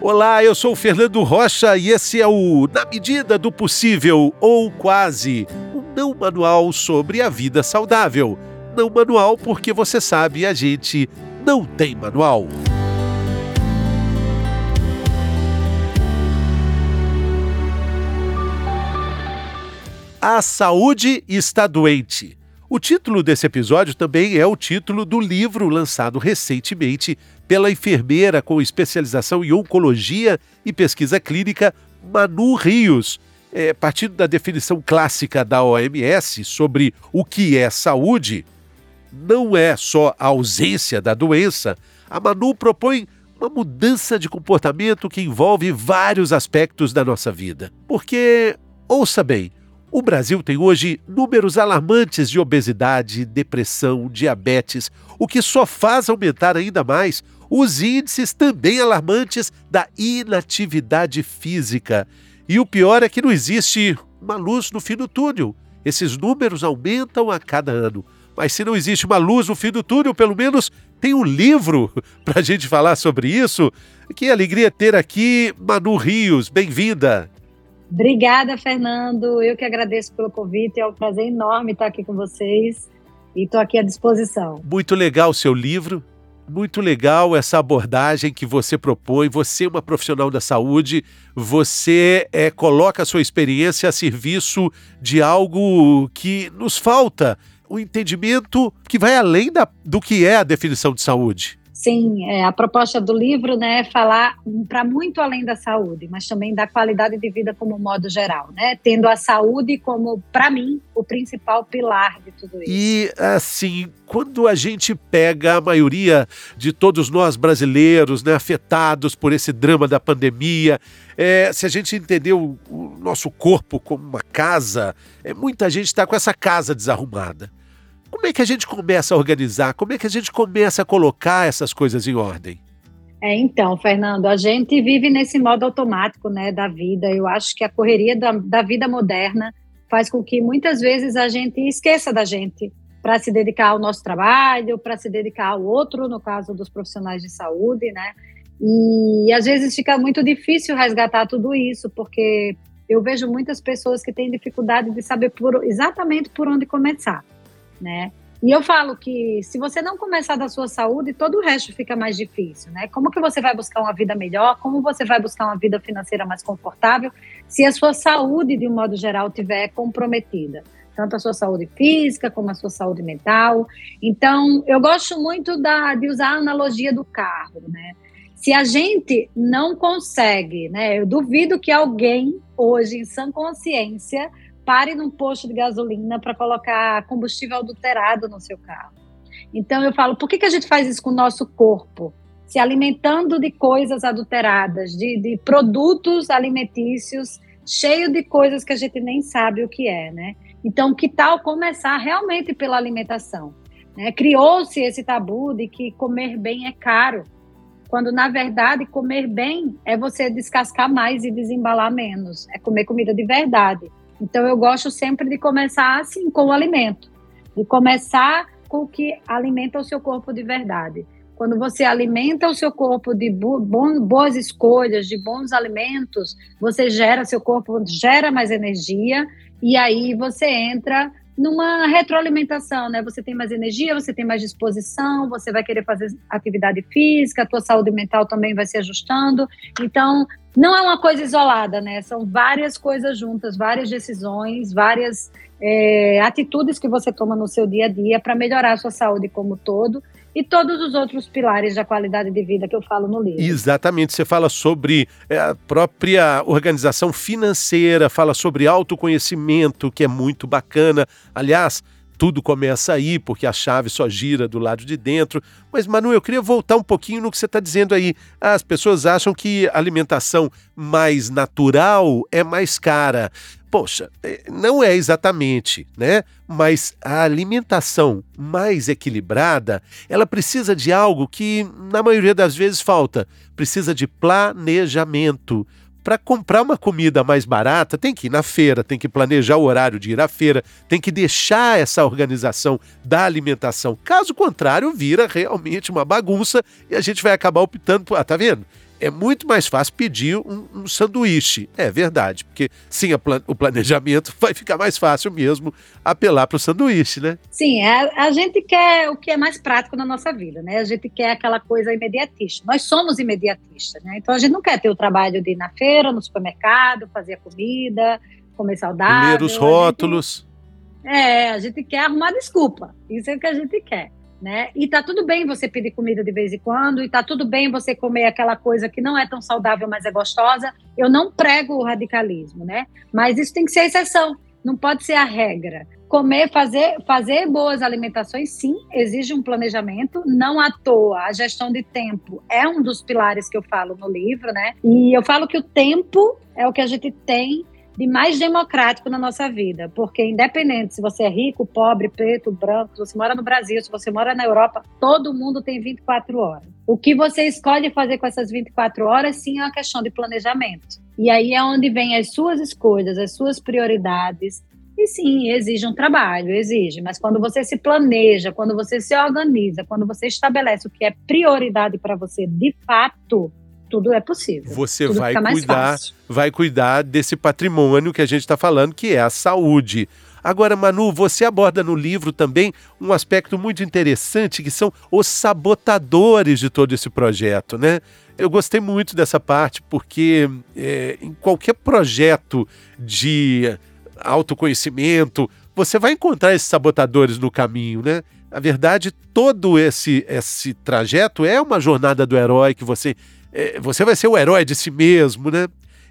Olá, eu sou o Fernando Rocha e esse é o Na Medida do Possível, ou quase, um não manual sobre a vida saudável. Não manual porque você sabe, a gente não tem manual. A saúde está doente. O título desse episódio também é o título do livro lançado recentemente pela enfermeira com especialização em oncologia e pesquisa clínica Manu Rios. É, partindo da definição clássica da OMS sobre o que é saúde, não é só a ausência da doença, a Manu propõe uma mudança de comportamento que envolve vários aspectos da nossa vida. Porque, ouça bem, o Brasil tem hoje números alarmantes de obesidade, depressão, diabetes, o que só faz aumentar ainda mais os índices também alarmantes da inatividade física. E o pior é que não existe uma luz no fim do túnel. Esses números aumentam a cada ano. Mas se não existe uma luz no fim do túnel, pelo menos tem um livro para a gente falar sobre isso. Que alegria ter aqui Manu Rios. Bem-vinda. Obrigada, Fernando. Eu que agradeço pelo convite. É um prazer enorme estar aqui com vocês e estou aqui à disposição. Muito legal o seu livro. Muito legal essa abordagem que você propõe. Você é uma profissional da saúde, você é, coloca a sua experiência a serviço de algo que nos falta, o um entendimento que vai além da, do que é a definição de saúde. Sim, é, a proposta do livro né, é falar para muito além da saúde, mas também da qualidade de vida como modo geral, né? Tendo a saúde como, para mim, o principal pilar de tudo isso. E, assim, quando a gente pega a maioria de todos nós brasileiros né, afetados por esse drama da pandemia, é, se a gente entender o, o nosso corpo como uma casa, é, muita gente está com essa casa desarrumada. Como é que a gente começa a organizar? Como é que a gente começa a colocar essas coisas em ordem? É, então, Fernando, a gente vive nesse modo automático né, da vida. Eu acho que a correria da, da vida moderna faz com que muitas vezes a gente esqueça da gente para se dedicar ao nosso trabalho, para se dedicar ao outro, no caso dos profissionais de saúde, né? E às vezes fica muito difícil resgatar tudo isso, porque eu vejo muitas pessoas que têm dificuldade de saber por, exatamente por onde começar né? E eu falo que se você não começar da sua saúde, todo o resto fica mais difícil, né? Como que você vai buscar uma vida melhor? Como você vai buscar uma vida financeira mais confortável se a sua saúde, de um modo geral, estiver comprometida? Tanto a sua saúde física como a sua saúde mental. Então, eu gosto muito da, de usar a analogia do carro, né? Se a gente não consegue, né? Eu duvido que alguém hoje, em sã consciência, pare num posto de gasolina para colocar combustível adulterado no seu carro. Então eu falo, por que, que a gente faz isso com o nosso corpo? Se alimentando de coisas adulteradas, de, de produtos alimentícios cheio de coisas que a gente nem sabe o que é, né? Então, que tal começar realmente pela alimentação? Né? Criou-se esse tabu de que comer bem é caro, quando na verdade comer bem é você descascar mais e desembalar menos, é comer comida de verdade. Então eu gosto sempre de começar assim com o alimento, de começar com o que alimenta o seu corpo de verdade. Quando você alimenta o seu corpo de boas escolhas, de bons alimentos, você gera seu corpo gera mais energia e aí você entra numa retroalimentação, né? Você tem mais energia, você tem mais disposição, você vai querer fazer atividade física, a tua saúde mental também vai se ajustando. Então, não é uma coisa isolada, né? São várias coisas juntas, várias decisões, várias é, atitudes que você toma no seu dia a dia para melhorar a sua saúde como todo e todos os outros pilares da qualidade de vida que eu falo no livro. Exatamente, você fala sobre é, a própria organização financeira, fala sobre autoconhecimento, que é muito bacana. Aliás, tudo começa aí, porque a chave só gira do lado de dentro. Mas, Manu, eu queria voltar um pouquinho no que você está dizendo aí. As pessoas acham que alimentação mais natural é mais cara. Poxa, é, não é exatamente, né? Mas a alimentação mais equilibrada, ela precisa de algo que, na maioria das vezes, falta. Precisa de planejamento para comprar uma comida mais barata, tem que ir na feira, tem que planejar o horário de ir à feira, tem que deixar essa organização da alimentação. Caso contrário, vira realmente uma bagunça e a gente vai acabar optando por. Ah, tá vendo? É muito mais fácil pedir um, um sanduíche. É verdade, porque sim, plan o planejamento vai ficar mais fácil mesmo apelar para o sanduíche, né? Sim, a, a, gente quer o que é mais prático na nossa vida, né? A gente quer aquela coisa imediatista. Nós somos imediatistas, né? Então a gente não quer ter o trabalho de ir na feira, no supermercado, fazer a comida, comer saudável. Ler os rótulos. Gente, é, a gente quer arrumar desculpa. Isso é o que a gente quer né? E tá tudo bem você pedir comida de vez em quando, e tá tudo bem você comer aquela coisa que não é tão saudável, mas é gostosa. Eu não prego o radicalismo, né? Mas isso tem que ser exceção, não pode ser a regra. Comer, fazer, fazer boas alimentações, sim, exige um planejamento, não à toa. A gestão de tempo é um dos pilares que eu falo no livro, né? E eu falo que o tempo é o que a gente tem de mais democrático na nossa vida, porque independente se você é rico, pobre, preto, branco, se você mora no Brasil, se você mora na Europa, todo mundo tem 24 horas. O que você escolhe fazer com essas 24 horas, sim, é uma questão de planejamento. E aí é onde vem as suas escolhas, as suas prioridades. E sim, exige um trabalho, exige, mas quando você se planeja, quando você se organiza, quando você estabelece o que é prioridade para você de fato, tudo é possível. Você tudo vai cuidar, vai cuidar desse patrimônio que a gente está falando, que é a saúde. Agora, Manu, você aborda no livro também um aspecto muito interessante, que são os sabotadores de todo esse projeto, né? Eu gostei muito dessa parte, porque é, em qualquer projeto de autoconhecimento, você vai encontrar esses sabotadores no caminho, né? Na verdade, todo esse, esse trajeto é uma jornada do herói que você é, você vai ser o herói de si mesmo, né?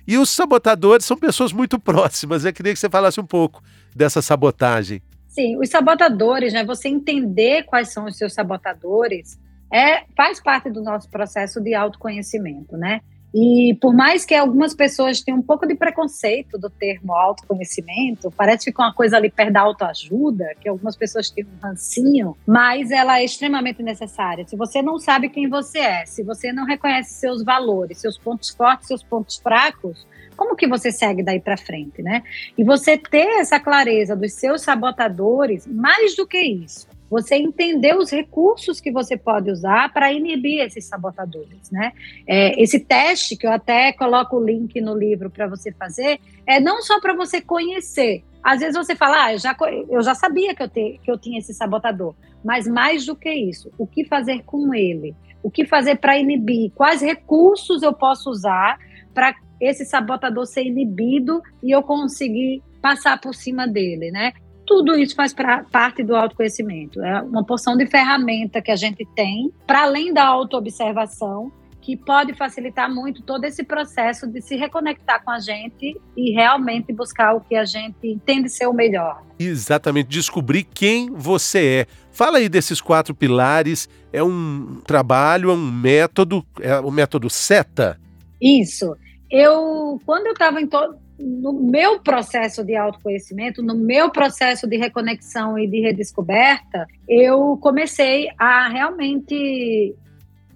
E os sabotadores são pessoas muito próximas. Eu queria que você falasse um pouco dessa sabotagem. Sim, os sabotadores, né? Você entender quais são os seus sabotadores é faz parte do nosso processo de autoconhecimento, né? E por mais que algumas pessoas tenham um pouco de preconceito do termo autoconhecimento, parece que fica uma coisa ali perto da autoajuda, que algumas pessoas têm um rancinho, mas ela é extremamente necessária. Se você não sabe quem você é, se você não reconhece seus valores, seus pontos fortes, seus pontos fracos, como que você segue daí para frente, né? E você ter essa clareza dos seus sabotadores, mais do que isso, você entender os recursos que você pode usar para inibir esses sabotadores, né? É, esse teste que eu até coloco o link no livro para você fazer é não só para você conhecer. Às vezes você fala, ah, eu já, eu já sabia que eu, te, que eu tinha esse sabotador, mas mais do que isso, o que fazer com ele? O que fazer para inibir? Quais recursos eu posso usar para esse sabotador ser inibido e eu conseguir passar por cima dele, né? Tudo isso faz pra, parte do autoconhecimento. É uma porção de ferramenta que a gente tem, para além da autoobservação, que pode facilitar muito todo esse processo de se reconectar com a gente e realmente buscar o que a gente entende ser o melhor. Exatamente, descobrir quem você é. Fala aí desses quatro pilares. É um trabalho, é um método, é o método SETA? Isso. Eu, quando eu estava em todo no meu processo de autoconhecimento, no meu processo de reconexão e de redescoberta, eu comecei a realmente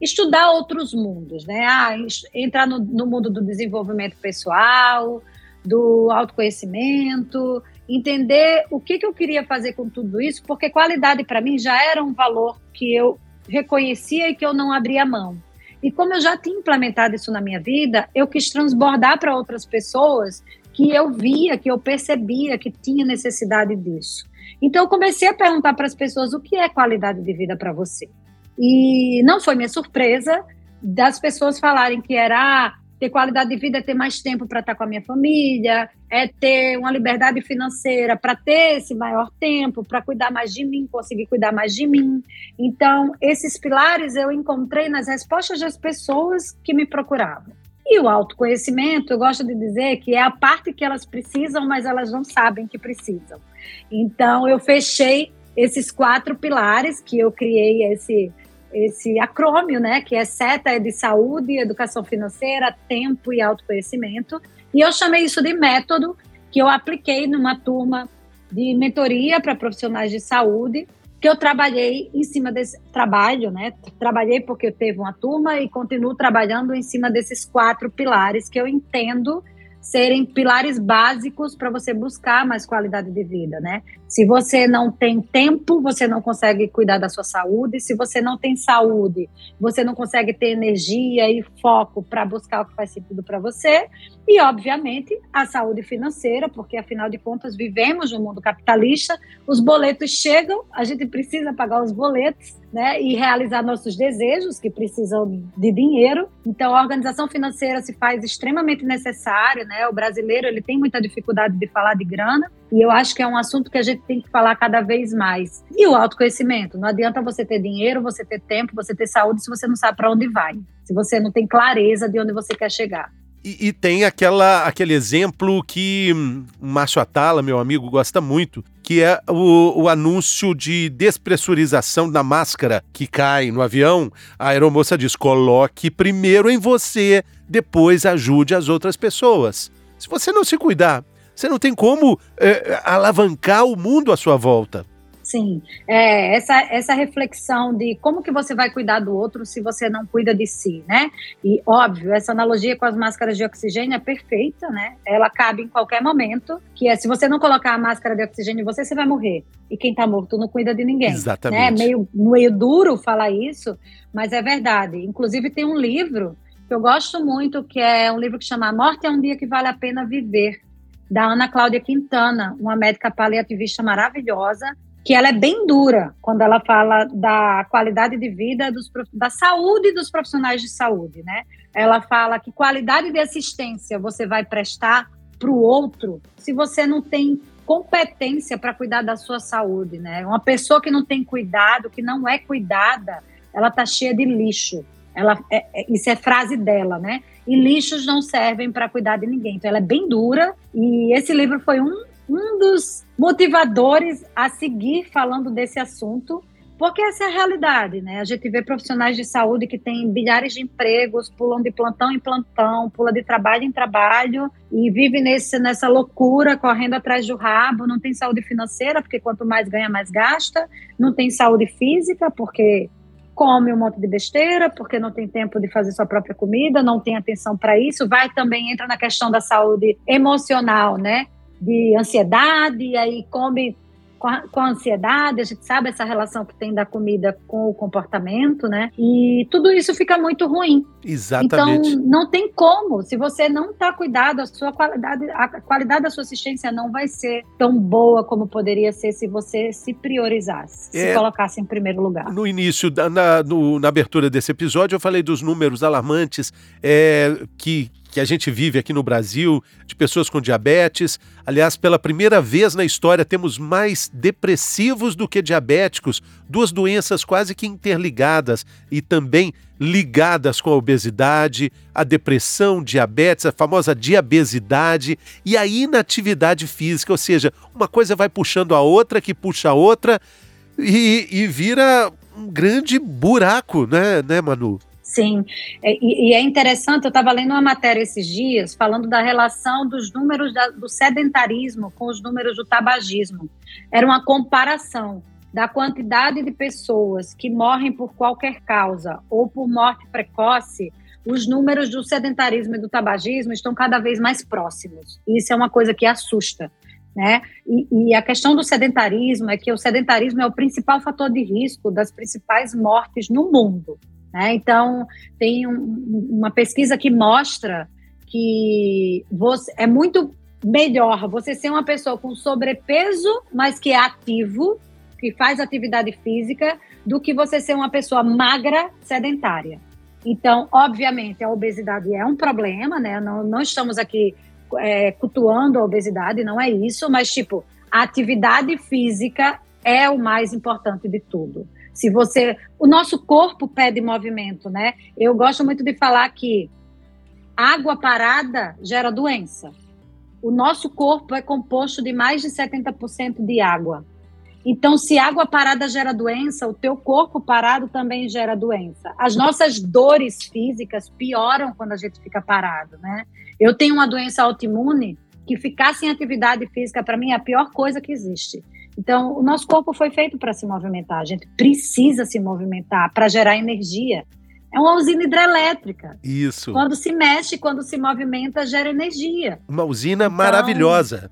estudar outros mundos, né? Entrar no, no mundo do desenvolvimento pessoal, do autoconhecimento, entender o que, que eu queria fazer com tudo isso, porque qualidade para mim já era um valor que eu reconhecia e que eu não abria mão. E como eu já tinha implementado isso na minha vida, eu quis transbordar para outras pessoas que eu via, que eu percebia que tinha necessidade disso. Então eu comecei a perguntar para as pessoas o que é qualidade de vida para você. E não foi minha surpresa das pessoas falarem que era ah, ter qualidade de vida é ter mais tempo para estar com a minha família, é ter uma liberdade financeira para ter esse maior tempo, para cuidar mais de mim, conseguir cuidar mais de mim. Então, esses pilares eu encontrei nas respostas das pessoas que me procuravam. E o autoconhecimento, eu gosto de dizer que é a parte que elas precisam, mas elas não sabem que precisam. Então, eu fechei esses quatro pilares que eu criei esse esse acrônio, né, que é SETA é de saúde, educação financeira, tempo e autoconhecimento. E eu chamei isso de método que eu apliquei numa turma de mentoria para profissionais de saúde, que eu trabalhei em cima desse trabalho, né? Trabalhei porque eu teve uma turma e continuo trabalhando em cima desses quatro pilares que eu entendo serem pilares básicos para você buscar mais qualidade de vida, né? Se você não tem tempo, você não consegue cuidar da sua saúde. Se você não tem saúde, você não consegue ter energia e foco para buscar o que faz sentido para você. E, obviamente, a saúde financeira, porque afinal de contas vivemos no mundo capitalista, os boletos chegam, a gente precisa pagar os boletos, né? E realizar nossos desejos, que precisam de dinheiro. Então, a organização financeira se faz extremamente necessária, né? O brasileiro ele tem muita dificuldade de falar de grana. E eu acho que é um assunto que a gente tem que falar cada vez mais. E o autoconhecimento. Não adianta você ter dinheiro, você ter tempo, você ter saúde se você não sabe para onde vai. Se você não tem clareza de onde você quer chegar. E, e, tem aquela, aquele exemplo que hum, Márcio Atala, meu amigo, gosta muito, que é o, o, anúncio de despressurização da máscara que cai no avião. A aeromoça diz: coloque primeiro em você, depois ajude as outras pessoas. Se você não se cuidar, você não tem como é, alavancar o mundo à sua volta. Sim, é, essa, essa reflexão de como que você vai cuidar do outro se você não cuida de si, né? E óbvio, essa analogia com as máscaras de oxigênio é perfeita, né? Ela cabe em qualquer momento, que é se você não colocar a máscara de oxigênio em você, você vai morrer. E quem tá morto não cuida de ninguém. Exatamente. Né? Meio, meio duro falar isso, mas é verdade. Inclusive tem um livro que eu gosto muito, que é um livro que chama A Morte é um Dia que Vale a Pena Viver, da Ana Cláudia Quintana, uma médica paliativista maravilhosa, que ela é bem dura quando ela fala da qualidade de vida dos, da saúde dos profissionais de saúde, né? Ela fala que qualidade de assistência você vai prestar para o outro se você não tem competência para cuidar da sua saúde, né? Uma pessoa que não tem cuidado, que não é cuidada, ela tá cheia de lixo. Ela, é, é, isso é frase dela, né? E lixos não servem para cuidar de ninguém. Então, ela é bem dura. E esse livro foi um, um dos motivadores a seguir falando desse assunto, porque essa é a realidade, né? A gente vê profissionais de saúde que têm bilhares de empregos, pulam de plantão em plantão, pula de trabalho em trabalho e vive nesse, nessa loucura, correndo atrás do rabo. Não tem saúde financeira, porque quanto mais ganha, mais gasta. Não tem saúde física, porque come um monte de besteira, porque não tem tempo de fazer sua própria comida, não tem atenção para isso. Vai também entra na questão da saúde emocional, né? De ansiedade, e aí come com a, com a, ansiedade, a gente sabe essa relação que tem da comida com o comportamento, né? E tudo isso fica muito ruim. Exatamente. Então, não tem como. Se você não está cuidado, a sua qualidade, a qualidade da sua assistência não vai ser tão boa como poderia ser se você se priorizasse, é, se colocasse em primeiro lugar. No início, na, no, na abertura desse episódio, eu falei dos números alarmantes é, que que a gente vive aqui no Brasil, de pessoas com diabetes. Aliás, pela primeira vez na história, temos mais depressivos do que diabéticos, duas doenças quase que interligadas e também ligadas com a obesidade, a depressão, diabetes, a famosa diabesidade e a inatividade física, ou seja, uma coisa vai puxando a outra, que puxa a outra e, e vira um grande buraco, né, né, Manu? Sim, é, e, e, é interessante, eu estava lendo uma matéria esses dias falando da relação dos números da, do sedentarismo com os números do tabagismo. Era uma comparação da quantidade de pessoas que morrem por qualquer causa ou por morte precoce, os números do sedentarismo e do tabagismo estão cada vez mais próximos. Isso é uma coisa que assusta. Né? E, e, a questão do sedentarismo é que o sedentarismo é o principal fator de risco das principais mortes no mundo. Né? Então, tem um, uma pesquisa que mostra que você, é muito melhor você ser uma pessoa com sobrepeso, mas que é ativo, que faz atividade física, do que você ser uma pessoa magra, sedentária. Então, obviamente, a obesidade é um problema, né? Não, não estamos aqui é, cultuando a obesidade, não é isso, mas, tipo, a atividade física é o mais importante de tudo. Se você, o nosso corpo pede movimento, né? Eu gosto muito de falar que água parada gera doença. O nosso corpo é composto de mais de 70% de água. Então, se água parada gera doença, o teu corpo parado também gera doença. As nossas dores físicas pioram quando a gente fica parado, né? Eu tenho uma doença autoimune que ficar sem atividade física para mim é a pior coisa que existe. Então, o nosso corpo foi feito para se movimentar. A gente precisa se movimentar para gerar energia. É uma usina hidrelétrica. Isso. Quando se mexe, quando se movimenta, gera energia. Uma usina então, maravilhosa.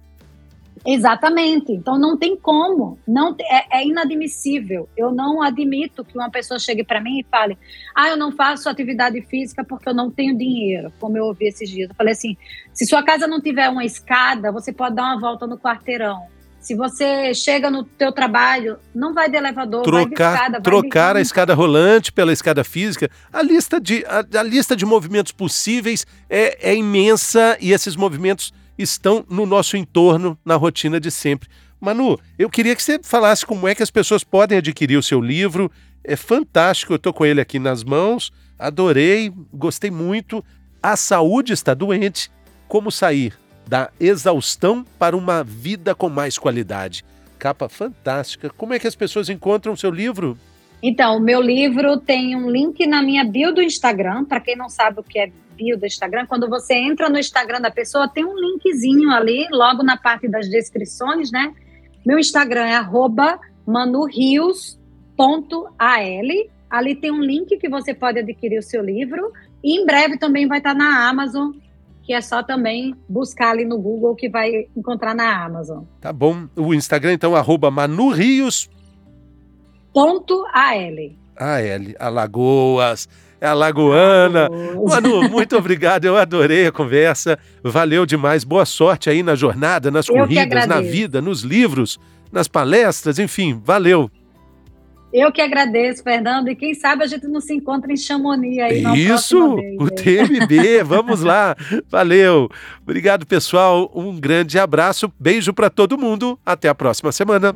Exatamente. Então não tem como, não é, é, inadmissível. Eu não admito que uma pessoa chegue para mim e fale: "Ah, eu não faço atividade física porque eu não tenho dinheiro", como eu ouvi esses dias. Eu falei assim: "Se sua casa não tiver uma escada, você pode dar uma volta no quarteirão. Se você chega no teu trabalho, não vai de elevador, trocar, vai de escada, vai trocar de... a escada rolante pela escada física. A lista de a, a lista de movimentos possíveis é, é imensa e esses movimentos estão no nosso entorno, na rotina de sempre. Manu, eu queria que você falasse como é que as pessoas podem adquirir o seu livro. É fantástico, eu estou com ele aqui nas mãos, adorei, gostei muito. A saúde está doente. Como sair da exaustão para uma vida com mais qualidade? Capa fantástica. Como é que as pessoas encontram seu livro? Então, o meu livro tem um link na minha bio do Instagram. Para quem não sabe o que é bio do Instagram, quando você entra no Instagram da pessoa, tem um linkzinho ali, logo na parte das descrições, né? Meu Instagram é manurios.al. Ali tem um link que você pode adquirir o seu livro. E em breve também vai estar na Amazon, que é só também buscar ali no Google que vai encontrar na Amazon. Tá bom. O Instagram, então, arroba manurios. Ponto AL. AL, Alagoas é a Lagoana. Manu, muito obrigado, eu adorei a conversa, valeu demais, boa sorte aí na jornada, nas corridas, na vida, nos livros, nas palestras, enfim, valeu. Eu que agradeço, Fernando, e quem sabe a gente não se encontra em Chamonix aí na Isso, vez, o TMB, vamos lá, valeu. Obrigado, pessoal, um grande abraço, beijo para todo mundo, até a próxima semana.